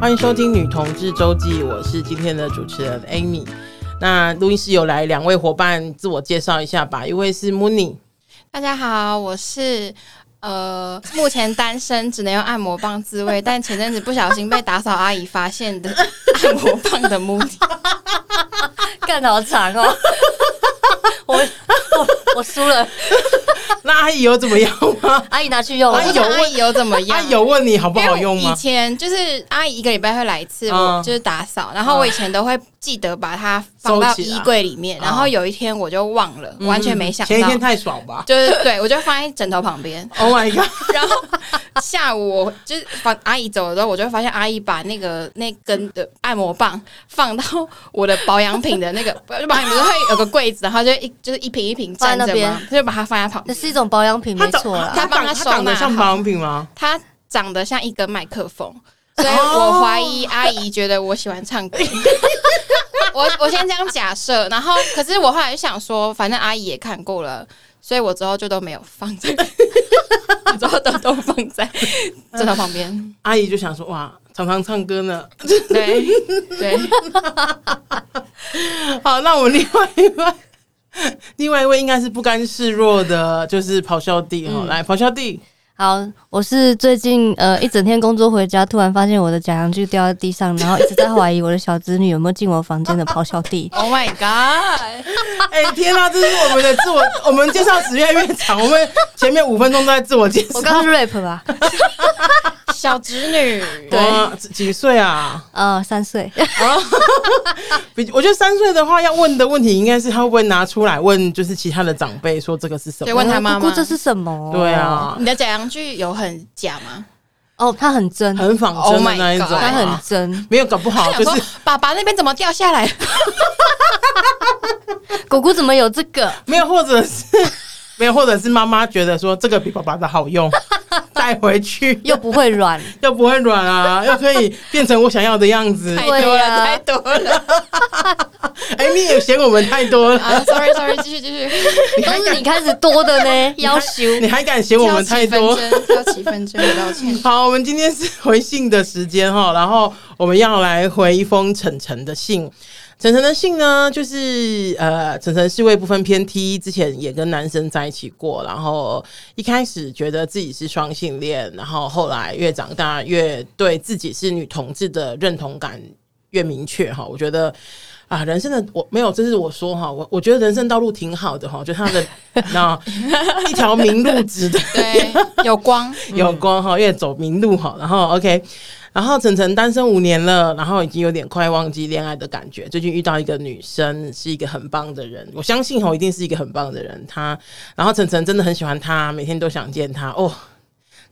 欢迎收听《女同志周记》，我是今天的主持人 Amy。那录音室有来两位伙伴，自我介绍一下吧。一位是 Mooney，大家好，我是呃目前单身，只能用按摩棒自慰，但前阵子不小心被打扫阿姨发现的 按摩棒的 Mooney，干得好长哦，我我我输了。那阿姨有怎么样吗？阿姨拿去用了。阿姨有问，阿姨有怎么样？阿姨有问你好不好用吗？以前就是阿姨一个礼拜会来一次，我就是打扫，然后我以前都会记得把它放到衣柜里面，然后有一天我就忘了，完全没想到。前一天太爽吧？就是对，我就放在枕头旁边。Oh my god！然后下午我就是放阿姨走了之后，我就发现阿姨把那个那根的按摩棒放到我的保养品的那个，就保养品会有个柜子，然后就一就是一瓶一瓶站着嘛，就把它放在旁边。是一种保养品，没错啦。它长它长得像保养品吗？它长得像一根麦克风，所以我怀疑阿姨觉得我喜欢唱歌。我我先这样假设，然后可是我后来就想说，反正阿姨也看过了，所以我之后就都没有放在，之后都都放在枕头旁边。阿姨就想说，哇，常常唱歌呢。对对。好，那我们另外一位。另外一位应该是不甘示弱的，就是咆哮帝哈，嗯、来咆哮帝。好，我是最近呃一整天工作回家，突然发现我的假阳具掉在地上，然后一直在怀疑我的小侄女有没有进我房间的咆哮帝。Oh my god！哎、欸、天哪，这是我们的自我，我们介绍时间越长，我们前面五分钟都在自我介绍。我刚刚是 rap 吧？小侄女，对，几岁啊？呃，三岁。比我觉得三岁的话，要问的问题应该是他会不会拿出来问，就是其他的长辈说这个是什么？问他妈妈这是什么？对啊，你的假洋具有很假吗？哦，他很真，很仿真的那一种，他很真，没有搞不好就是爸爸那边怎么掉下来？姑姑怎么有这个？没有，或者是没有，或者是妈妈觉得说这个比爸爸的好用。带回去 又不会软，又不会软啊，又可以变成我想要的样子。太多了，太多了。哎，你也嫌我们太多了。Sorry，Sorry，继续继续。都是你开始多的呢，要求你还敢嫌我们太多？挑起纷争，道歉。好，我们今天是回信的时间哈，然后我们要来回一封晨晨的信。晨晨的信呢，就是呃，晨晨是位不分偏 T，之前也跟男生在一起过，然后一开始觉得自己是双性恋，然后后来越长大越对自己是女同志的认同感越明确哈。我觉得啊，人生的我没有，这是我说哈，我我觉得人生道路挺好的哈，就他的 那一条明路直的，对，有光 有光哈，越走明路哈，然后 OK。然后晨晨单身五年了，然后已经有点快忘记恋爱的感觉。最近遇到一个女生，是一个很棒的人，我相信吼一定是一个很棒的人。他，然后晨晨真的很喜欢他，每天都想见他哦。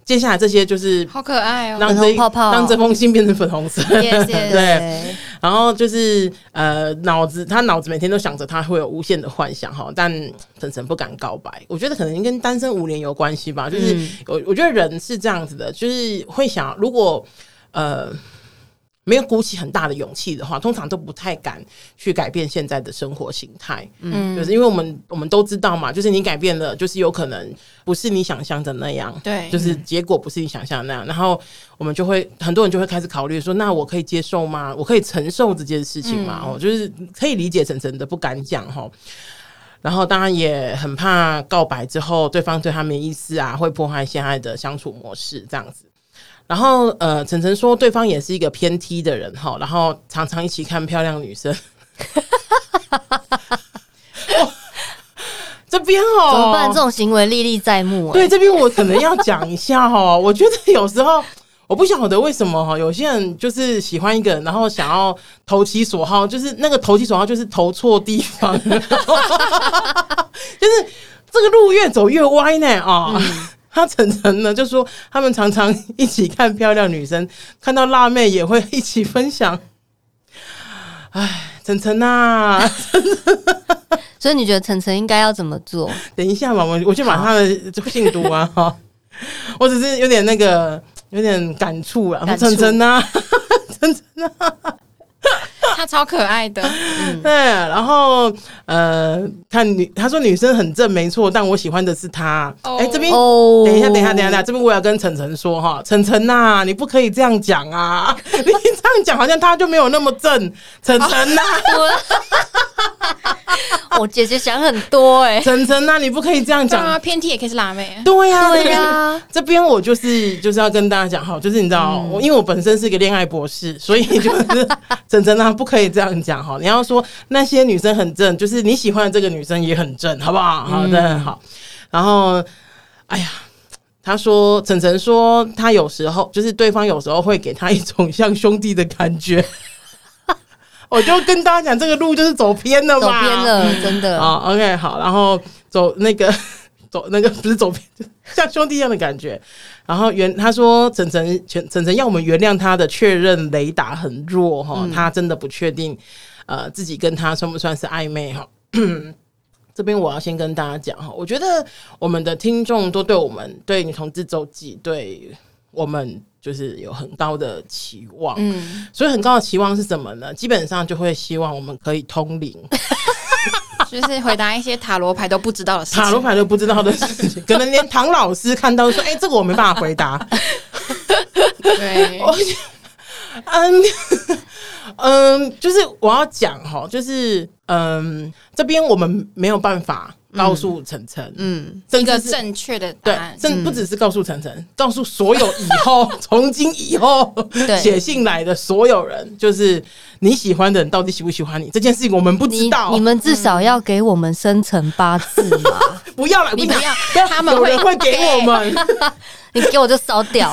接下来这些就是好可爱哦，让这泡泡让这封信变成粉红色。谢谢。对，然后就是呃，脑子他脑子每天都想着他会有无限的幻想哈，但晨晨不敢告白。我觉得可能跟单身五年有关系吧。就是我我觉得人是这样子的，就是会想如果。呃，没有鼓起很大的勇气的话，通常都不太敢去改变现在的生活形态。嗯，就是因为我们我们都知道嘛，就是你改变了，就是有可能不是你想象的那样。对，就是结果不是你想象的那样。然后我们就会很多人就会开始考虑说，那我可以接受吗？我可以承受这件事情吗？哦、嗯，就是可以理解晨晨的不敢讲哈。然后当然也很怕告白之后对方对他没意思啊，会破坏现在的相处模式这样子。然后，呃，晨晨说对方也是一个偏 T 的人哈，然后常常一起看漂亮女生。这边哦，怎么办？这种行为历历在目。对，这边我可能要讲一下哈。我觉得有时候我不晓得为什么哈，有些人就是喜欢一个人，然后想要投其所好，就是那个投其所好就是投错地方，就是这个路越走越歪呢啊。嗯他晨晨呢，就说他们常常一起看漂亮女生，看到辣妹也会一起分享。哎，晨晨呐，所以你觉得晨晨应该要怎么做？等一下嘛，我我去把他的信读 完哈。我只是有点那个，有点感触啊。晨晨呐，晨晨呐，他超可爱的。嗯、对，然后呃，看女，他说女生很正，没错，但我喜欢的是他。哎、oh. 欸，这边、oh. 等一下，等一下，等一下，这边我要跟晨晨说哈，晨晨呐，你不可以这样讲啊，你这样讲好像他就没有那么正，晨晨呐。我姐姐想很多哎、欸，晨晨呐，你不可以这样讲啊，偏 T 也可以是辣妹。对呀、啊，对呀、啊，这边我就是就是要跟大家讲哈，就是你知道，因为我本身是一个恋爱博士，所以就是晨晨呐，不可以这样讲哈。你要说那些女生很正，就是你喜欢的这个女生也很正，好不好？好的，好。然后，哎呀，他说晨晨说他有时候就是对方有时候会给他一种像兄弟的感觉。我就跟大家讲，这个路就是走偏了嘛，走偏了，真的。啊，OK，好，然后走那个 走那个不是走偏，像兄弟一样的感觉。然后原他说晨晨晨晨要我们原谅他的确认雷达很弱哈，嗯、他真的不确定呃自己跟他算不算是暧昧哈。这边我要先跟大家讲哈，我觉得我们的听众都对我们对女同志周记对我们。就是有很高的期望，嗯，所以很高的期望是什么呢？基本上就会希望我们可以通灵，就是回答一些塔罗牌都不知道的事情，塔罗牌都不知道的事情，可能连唐老师看到说：“哎、欸，这个我没办法回答。”对，嗯 嗯，就是我要讲哈，就是嗯，这边我们没有办法。告诉晨晨，嗯，一个正确的答案，对，不只是告诉晨晨，嗯、告诉所有以后 从今以后写信来的所有人，就是你喜欢的人到底喜不喜欢你这件事情，我们不知道。你，你们至少要给我们生辰八字嘛？不要了，你不要，他们有人会给我们，你给我就烧掉。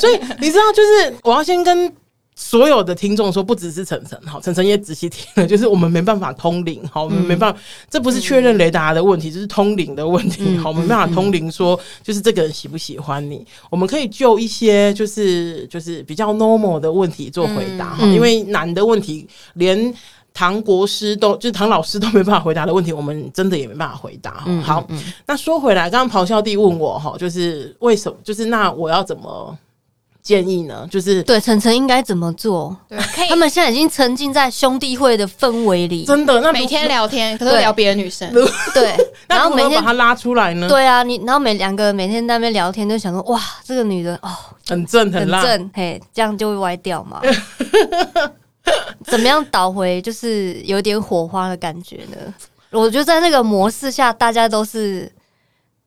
所以你知道，就是我要先跟。所有的听众说，不只是晨晨哈，晨晨也仔细听了，就是我们没办法通灵哈，我们没办法，这不是确认雷达的问题，这是通灵的问题好，我们没办法通灵说，就是这个人喜不喜欢你，我们可以就一些就是就是比较 normal 的问题做回答哈，因为难的问题，连唐国师都就是唐老师都没办法回答的问题，我们真的也没办法回答。好，那说回来，刚刚咆哮帝问我哈，就是为什么，就是那我要怎么？建议呢，就是对晨晨应该怎么做？对，他们现在已经沉浸在兄弟会的氛围里，真的。那每天聊天，可是聊别的女生，对。然后每天把她拉出来呢？对啊，你然后每两个每天在那边聊天，就想说哇，这个女的哦，很正很辣，很正，嘿，这样就会歪掉嘛。怎么样倒回就是有点火花的感觉呢？我觉得在那个模式下，大家都是。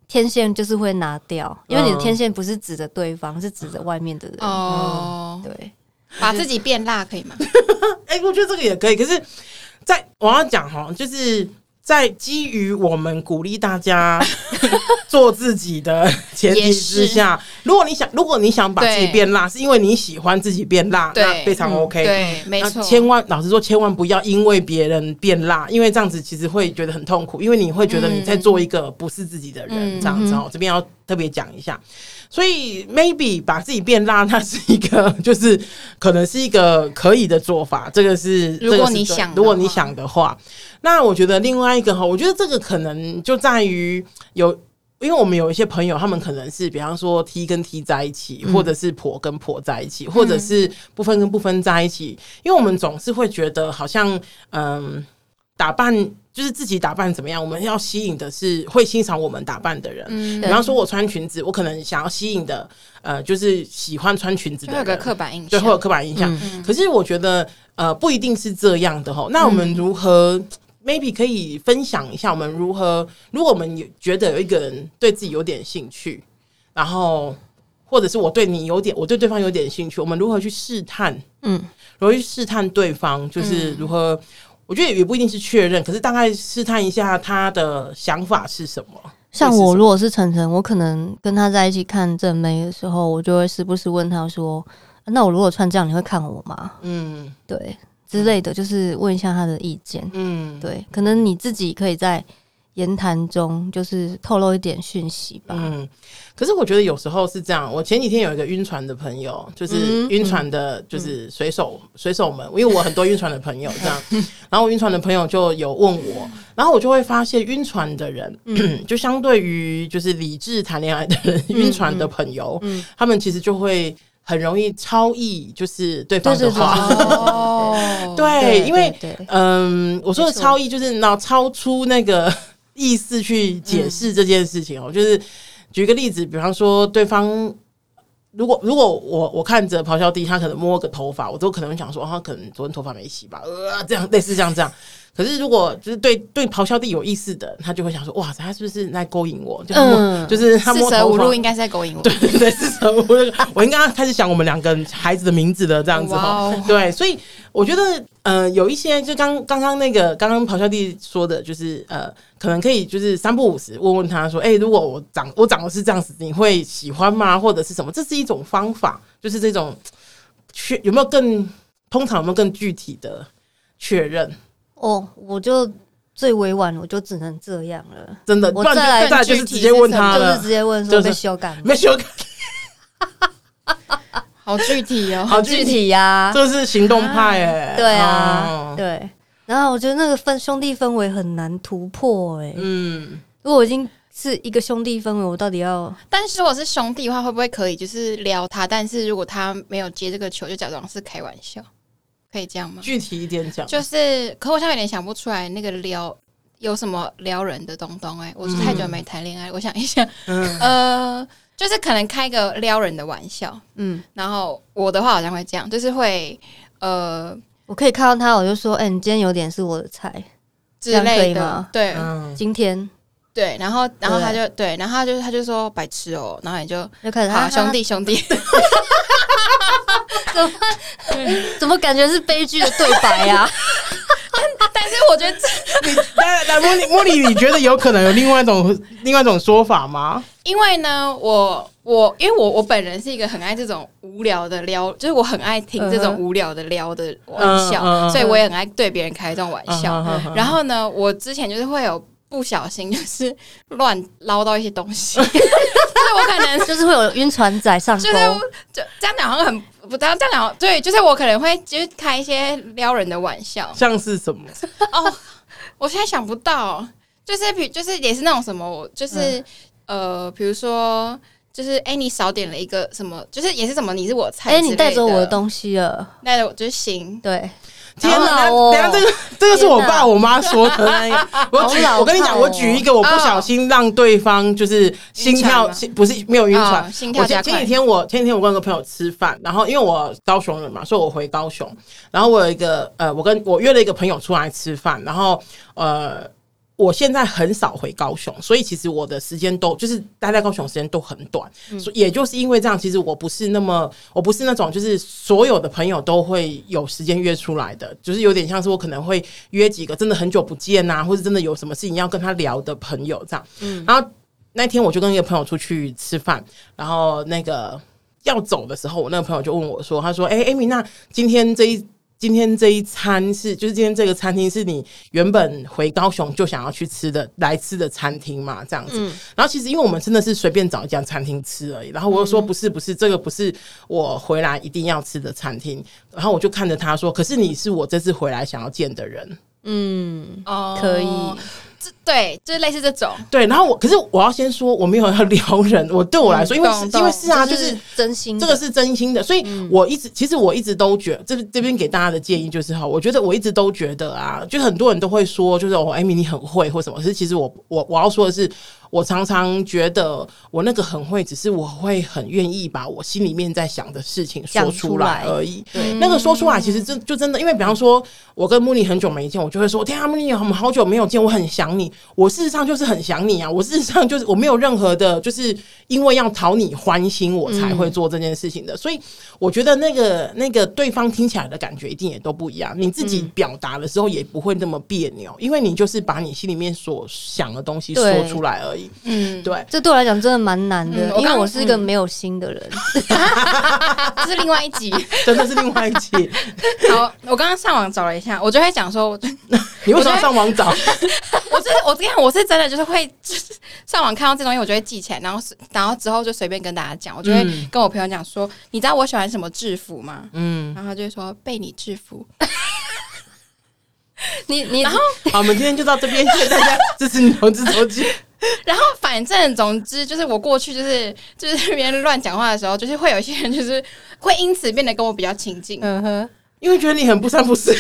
天线就是会拿掉，因为你的天线不是指着对方，是指着外面的人。哦，对，把自己变辣可以吗？哎、欸，我觉得这个也可以。可是，在我要讲哈，就是。在基于我们鼓励大家 做自己的前提之下，如果你想，如果你想把自己变辣，是因为你喜欢自己变辣，那非常 OK。对，没错。千万，老实说，千万不要因为别人变辣，因为这样子其实会觉得很痛苦，因为你会觉得你在做一个不是自己的人，这样子哦。这边要特别讲一下，所以 maybe 把自己变辣，那是一个，就是可能是一个可以的做法。这个是，如果你想，如果你想的话。那我觉得另外一个哈，我觉得这个可能就在于有，因为我们有一些朋友，他们可能是比方说 T 跟 T 在一起，或者是婆跟婆在一起，或者是不分跟不分在一起。因为我们总是会觉得好像嗯，打扮就是自己打扮怎么样，我们要吸引的是会欣赏我们打扮的人。比方说我穿裙子，我可能想要吸引的呃，就是喜欢穿裙子的人，有个刻板印象，对，会有刻板印象。可是我觉得呃，不一定是这样的哈。那我们如何？maybe 可以分享一下我们如何，如果我们有觉得有一个人对自己有点兴趣，然后或者是我对你有点，我对对方有点兴趣，我们如何去试探？嗯，如何去试探对方？就是如何？嗯、我觉得也不一定是确认，可是大概试探一下他的想法是什么。像我如果是晨晨，我可能跟他在一起看正妹的时候，我就会时不时问他说：“那我如果穿这样，你会看我吗？”嗯，对。之类的，就是问一下他的意见。嗯，对，可能你自己可以在言谈中就是透露一点讯息吧。嗯，可是我觉得有时候是这样。我前几天有一个晕船的朋友，就是晕船的，就是水手水手们，因为我很多晕船的朋友这样。然后晕船的朋友就有问我，然后我就会发现晕船的人，就相对于就是理智谈恋爱的人，晕船的朋友，他们其实就会。很容易超意，就是对方的话。哦，对，因为嗯，我说的超意就是那超出那个意思去解释这件事情哦。就是举个例子，比方说对方。如果如果我我看着咆哮帝，他可能摸个头发，我都可能会想说，他可能昨天头发没洗吧，呃，这样类似这样这样。可是如果就是对对咆哮帝有意思的，他就会想说，哇，他是不是在勾引我？就嗯，就是他摸头发，四舍五入应该是在勾引我。对对对，四舍五入，我应该开始想我们两个孩子的名字的，这样子哈。对，所以我觉得，呃，有一些就刚刚刚那个刚刚咆哮帝说的，就是呃。可能可以就是三不五时问问他说：“哎、欸，如果我长我长得是这样子，你会喜欢吗？或者是什么？这是一种方法，就是这种确有没有更通常有没有更具体的确认？哦，我就最委婉，我就只能这样了。真的，我再来再就是直接问他了。就是直接问说被修改，没修改，好具体哦，好具体呀，这是行动派哎、欸，对啊，哦、对。”然后我觉得那个分兄弟氛围很难突破哎、欸，嗯，如果我已经是一个兄弟氛围，我到底要？但是如果是兄弟的话，会不会可以就是撩他？但是如果他没有接这个球，就假装是开玩笑，可以这样吗？具体一点讲，就是，可我现在有点想不出来那个撩有什么撩人的东东哎、欸，我是太久没谈恋爱，嗯、我想一下，嗯、呃，就是可能开个撩人的玩笑，嗯，然后我的话好像会这样，就是会呃。我可以看到他，我就说：“哎、欸，你今天有点是我的菜之类的。”对，嗯、今天对，然后然后他就对，然后他就他就说白痴哦，然后你就就开始好兄弟兄弟，怎么怎么感觉是悲剧的对白呀、啊？但是我觉得 你来来茉莉茉莉，你觉得有可能有另外一种另外一种说法吗？因为呢，我。我因为我我本人是一个很爱这种无聊的撩，就是我很爱听这种无聊的撩的玩笑，uh huh. 所以我也很爱对别人开这种玩笑。Uh huh. 然后呢，我之前就是会有不小心 就是乱捞到一些东西，就是我可能 就是会有晕船仔上钩，就是就这样讲好像很不这样这样讲，对，就是我可能会就是开一些撩人的玩笑，像是什么？哦，我现在想不到，就是比就是也是那种什么，就是、嗯、呃，比如说。就是哎、欸，你少点了一个什么？就是也是什么？你是我菜？哎、欸，你带走我的东西了，带着我就行。对，天哪！等下这个这个是我爸我妈说的。我举我跟你讲，我举一个，我不小心让对方就是心跳心不是没有晕船，心跳加快。前几天我前几天我跟一个朋友吃饭，然后因为我高雄人嘛，所以我回高雄，然后我有一个呃，我跟我约了一个朋友出来吃饭，然后呃。我现在很少回高雄，所以其实我的时间都就是待在高雄时间都很短，嗯、所以也就是因为这样，其实我不是那么，我不是那种就是所有的朋友都会有时间约出来的，就是有点像是我可能会约几个真的很久不见啊，或者真的有什么事情要跟他聊的朋友这样。嗯，然后那天我就跟一个朋友出去吃饭，然后那个要走的时候，我那个朋友就问我说：“他说，哎、欸，艾米，那今天这一。”今天这一餐是，就是今天这个餐厅是你原本回高雄就想要去吃的来吃的餐厅嘛？这样子。嗯、然后其实因为我们真的是随便找一家餐厅吃而已。然后我又说不是不是，这个不是我回来一定要吃的餐厅。然后我就看着他说，可是你是我这次回来想要见的人。嗯，哦，可以。对，就是类似这种。对，然后我可是我要先说，我没有要撩人。我对我来说，因为是因为是啊，就是真心，这个是真心的。所以我一直其实我一直都觉得，这这边给大家的建议就是哈，我觉得我一直都觉得啊，就很多人都会说，就是哦，艾米你很会或什么。可是其实我我我要说的是。我常常觉得我那个很会，只是我会很愿意把我心里面在想的事情说出来而已。对，那个说出来其实真就真的，因为比方说，我跟茉莉很久没见，我就会说：天啊，茉莉，我们好久没有见，我很想你。我事实上就是很想你啊，我事实上就是我没有任何的，就是因为要讨你欢心，我才会做这件事情的。所以我觉得那个那个对方听起来的感觉一定也都不一样，你自己表达的时候也不会那么别扭，因为你就是把你心里面所想的东西说出来而已。嗯，对，这对我来讲真的蛮难的，因为我是一个没有心的人。这是另外一集，真的是另外一集。好，我刚刚上网找了一下，我就会讲说，你为什么上网找？我是我这样，我是真的就是会 上网看到这东西，我就会记起来，然后然后之后就随便跟大家讲。我就会跟我朋友讲说，你知道我喜欢什么制服吗？嗯，然后他就会说被你制服。你你然后 好，我们今天就到这边，谢谢大家支持你同志周记。然后反反正总之就是我过去就是就是别人乱讲话的时候，就是会有一些人就是会因此变得跟我比较亲近。嗯哼。因为觉得你很不三不四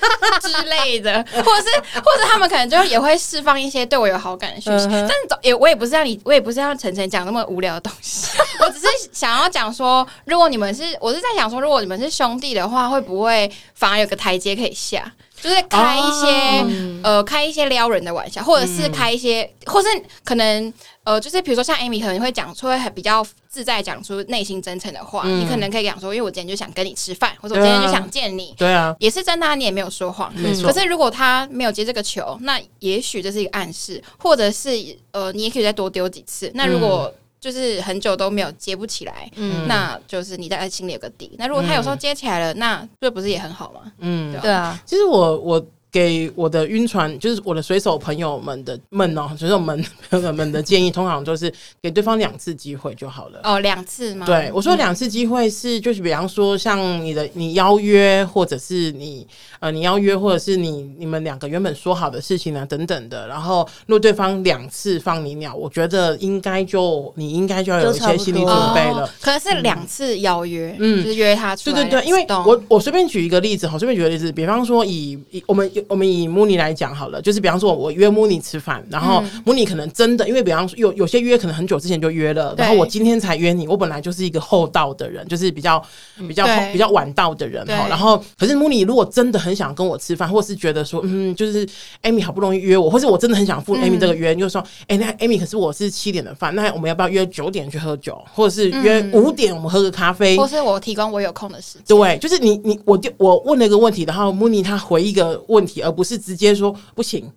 之类的，或者是或者他们可能就也会释放一些对我有好感的讯息，但是也我也不是让你，我也不是让晨晨讲那么无聊的东西，我只是想要讲说，如果你们是，我是在想说，如果你们是兄弟的话，会不会反而有个台阶可以下？就是开一些、哦、呃，开一些撩人的玩笑，或者是开一些，嗯、或是可能呃，就是比如说像 Amy 可能会讲出会很比较自在讲出内心真诚的话，嗯、你可能可以讲说，因为我今天就想跟你吃饭，或者我今天就想见你，对啊，也是真的，你也没有说谎，没错。可是如果他没有接这个球，那也许这是一个暗示，或者是呃，你也可以再多丢几次。那如果、嗯就是很久都没有接不起来，嗯，那就是你在心里有个底。那如果他有时候接起来了，那这不是也很好吗？嗯，对啊。其实我我。给我的晕船，就是我的水手朋友们的们哦，水手们朋友们的建议，通常就是给对方两次机会就好了。哦，两次吗？对，我说两次机会是，就是比方说，像你的你邀约，或者是你呃你邀约，或者是你你们两个原本说好的事情啊等等的。然后，如果对方两次放你鸟，我觉得应该就你应该就要有一些心理准备了。可能是两次邀约，嗯，就是约他出来。对对对，因为我我随便举一个例子，好，随便举个例子，比方说以以我们。我们以穆尼来讲好了，就是比方说，我约穆尼吃饭，然后穆尼可能真的，因为比方说有有些约可能很久之前就约了，然后我今天才约你，我本来就是一个厚道的人，就是比较比较比较晚到的人哈。然后，可是穆尼如果真的很想跟我吃饭，或是觉得说，嗯，就是艾米好不容易约我，或是我真的很想赴艾米这个约，就说，哎，那艾米可是我是七点的饭，那我们要不要约九点去喝酒，或者是约五点我们喝个咖啡，或是我提供我有空的时间？对，就是你你我就我问了一个问题，然后穆尼他回一个问题，而不是。直接说不行，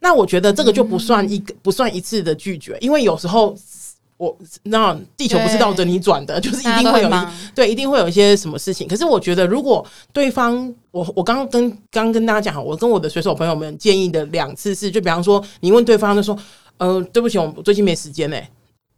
那我觉得这个就不算一个、嗯、不算一次的拒绝，因为有时候我那地球不是绕着你转的，就是一定会有一对，一定会有一些什么事情。可是我觉得，如果对方我我刚刚跟刚刚跟大家讲好，我跟我的水手朋友们建议的两次是，就比方说你问对方就说，呃，对不起，我最近没时间呢、欸。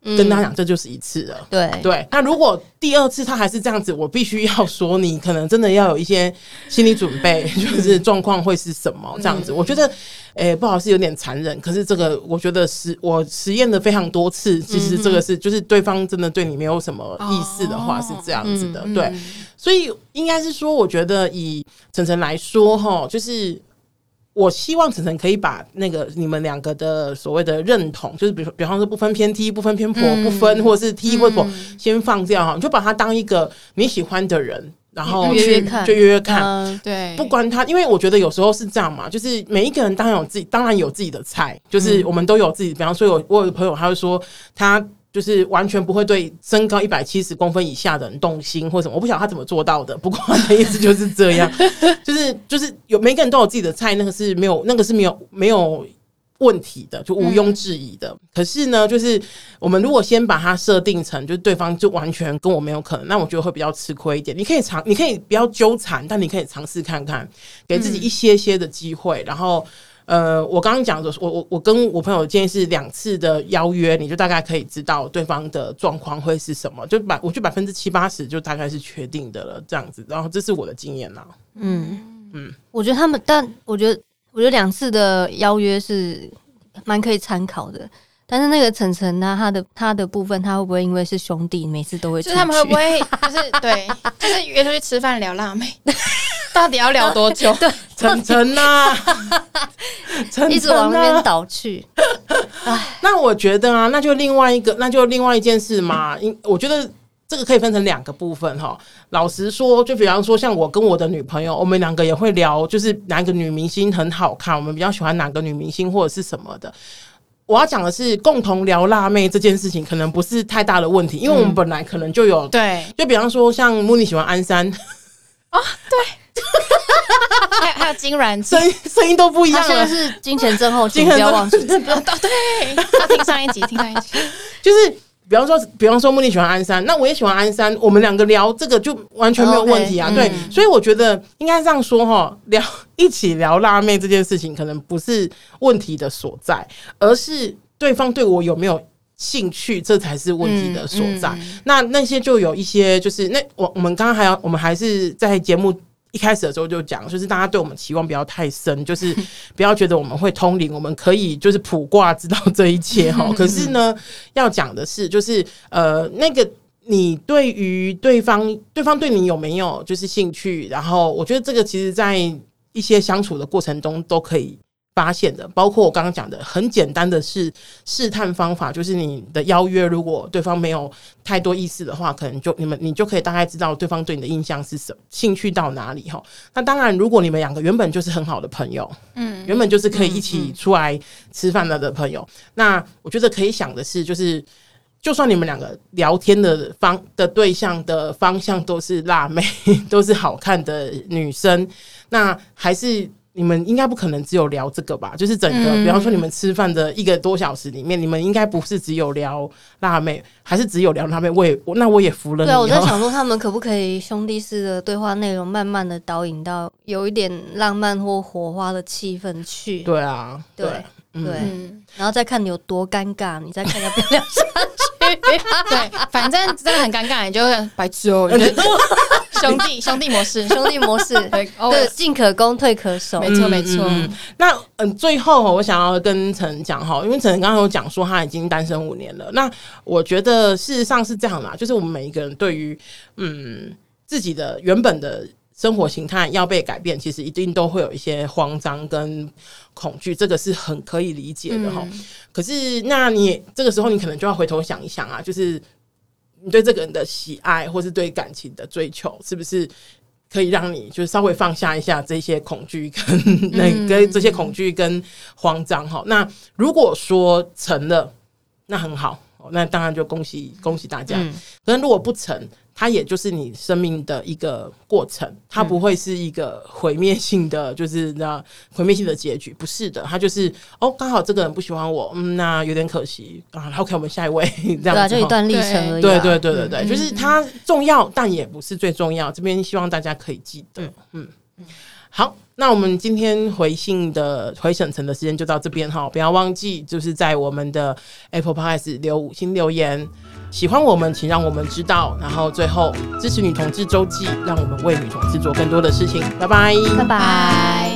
跟他讲，这就是一次了。对对，那如果第二次他还是这样子，我必须要说，你可能真的要有一些心理准备，就是状况会是什么这样子。我觉得，诶，不好意思，有点残忍。可是这个，我觉得实我实验了非常多次，其实这个是就是对方真的对你没有什么意思的话是这样子的。对，所以应该是说，我觉得以晨晨来说，哈，就是。我希望晨晨可以把那个你们两个的所谓的认同，就是比如比方说不分偏 T 不分偏婆，嗯、不分或者是 T 或婆，嗯、先放掉哈，你就把他当一个你喜欢的人，然后去就约约看，嗯、对，不管他，因为我觉得有时候是这样嘛，就是每一个人当然有自己，当然有自己的菜，就是我们都有自己，比方说我我有个朋友，他会说他。就是完全不会对身高一百七十公分以下的人动心或什么，我不晓得他怎么做到的。不过他的意思就是这样，就是就是有每个人都有自己的菜，那个是没有那个是没有没有问题的，就毋庸置疑的。嗯、可是呢，就是我们如果先把它设定成，就是对方就完全跟我没有可能，那我觉得会比较吃亏一点。你可以尝，你可以不要纠缠，但你可以尝试看看，给自己一些些的机会，然后。呃，我刚刚讲的，我我我跟我朋友建议是两次的邀约，你就大概可以知道对方的状况会是什么，就百我就百分之七八十就大概是确定的了，这样子。然后这是我的经验啦。嗯嗯，嗯我觉得他们，但我觉得我觉得两次的邀约是蛮可以参考的。但是那个晨晨呢，他的他的部分，他会不会因为是兄弟，每次都会？就是他们会不会就是对，就是约出去吃饭聊辣妹？到底要聊多久？对，晨晨呐，晨晨一直往那边倒去。唉，那我觉得啊，那就另外一个，那就另外一件事嘛。因我觉得这个可以分成两个部分哈。老实说，就比方说，像我跟我的女朋友，我们两个也会聊，就是哪个女明星很好看，我们比较喜欢哪个女明星或者是什么的。我要讲的是，共同聊辣妹这件事情，可能不是太大的问题，因为我们本来可能就有对。就比方说，像穆尼喜欢安山啊，对。还有还有金软，声音声音都不一样了。是金钱症候群，不要忘记。对，要听上一集，听上一集。就是比方说，比方说，茉莉喜欢鞍山，那我也喜欢鞍山，我们两个聊这个就完全没有问题啊。对，所以我觉得应该这样说哈，聊一起聊辣妹这件事情，可能不是问题的所在，而是对方对我有没有兴趣，这才是问题的所在。那那些就有一些，就是那我我们刚刚还要，我们还是在节目。一开始的时候就讲，就是大家对我们期望不要太深，就是不要觉得我们会通灵，我们可以就是卜卦知道这一切哈。可是呢，要讲的是，就是呃，那个你对于对方，对方对你有没有就是兴趣？然后我觉得这个其实在一些相处的过程中都可以。发现的，包括我刚刚讲的很简单的是试探方法，就是你的邀约，如果对方没有太多意思的话，可能就你们你就可以大概知道对方对你的印象是什么，兴趣到哪里哈。那当然，如果你们两个原本就是很好的朋友，嗯，原本就是可以一起出来吃饭了的朋友，那我觉得可以想的是，就是就算你们两个聊天的方的对象的方向都是辣妹，都是好看的女生，那还是。你们应该不可能只有聊这个吧？就是整个，比方说你们吃饭的一个多小时里面，你们应该不是只有聊辣妹，还是只有聊辣妹？我也，那我也服了你。对，我在想说，他们可不可以兄弟式的对话内容，慢慢的导引到有一点浪漫或火花的气氛去？对啊，对对，然后再看你有多尴尬，你再看要不要聊下去。对，反正真的很尴尬，你就白痴哦。兄弟兄弟模式，兄弟模式，对，进可攻，退可守，没错没错。那嗯，最后我想要跟陈讲哈，因为陈刚刚有讲说他已经单身五年了。那我觉得事实上是这样啦，就是我们每一个人对于嗯自己的原本的生活形态要被改变，其实一定都会有一些慌张跟恐惧，这个是很可以理解的哈。嗯、可是那你这个时候你可能就要回头想一想啊，就是。你对这个人的喜爱，或是对感情的追求，是不是可以让你就是稍微放下一下这些恐惧跟那跟这些恐惧跟慌张哈？那如果说成了，那很好，那当然就恭喜恭喜大家。可是如果不成，它也就是你生命的一个过程，它不会是一个毁灭性的，就是那 毁灭性的结局，不是的，它就是哦，刚好这个人不喜欢我，嗯，那有点可惜啊。OK，我们下一位，这样子，就一段历程而已。对对对对对，就是它重要，但也不是最重要。这边希望大家可以记得，嗯，好，那我们今天回信的回省城的时间就到这边哈，不要忘记就是在我们的 Apple Podcast 留五星留言。喜欢我们，请让我们知道。然后最后支持女同志周记，让我们为女同志做更多的事情。拜拜，拜拜。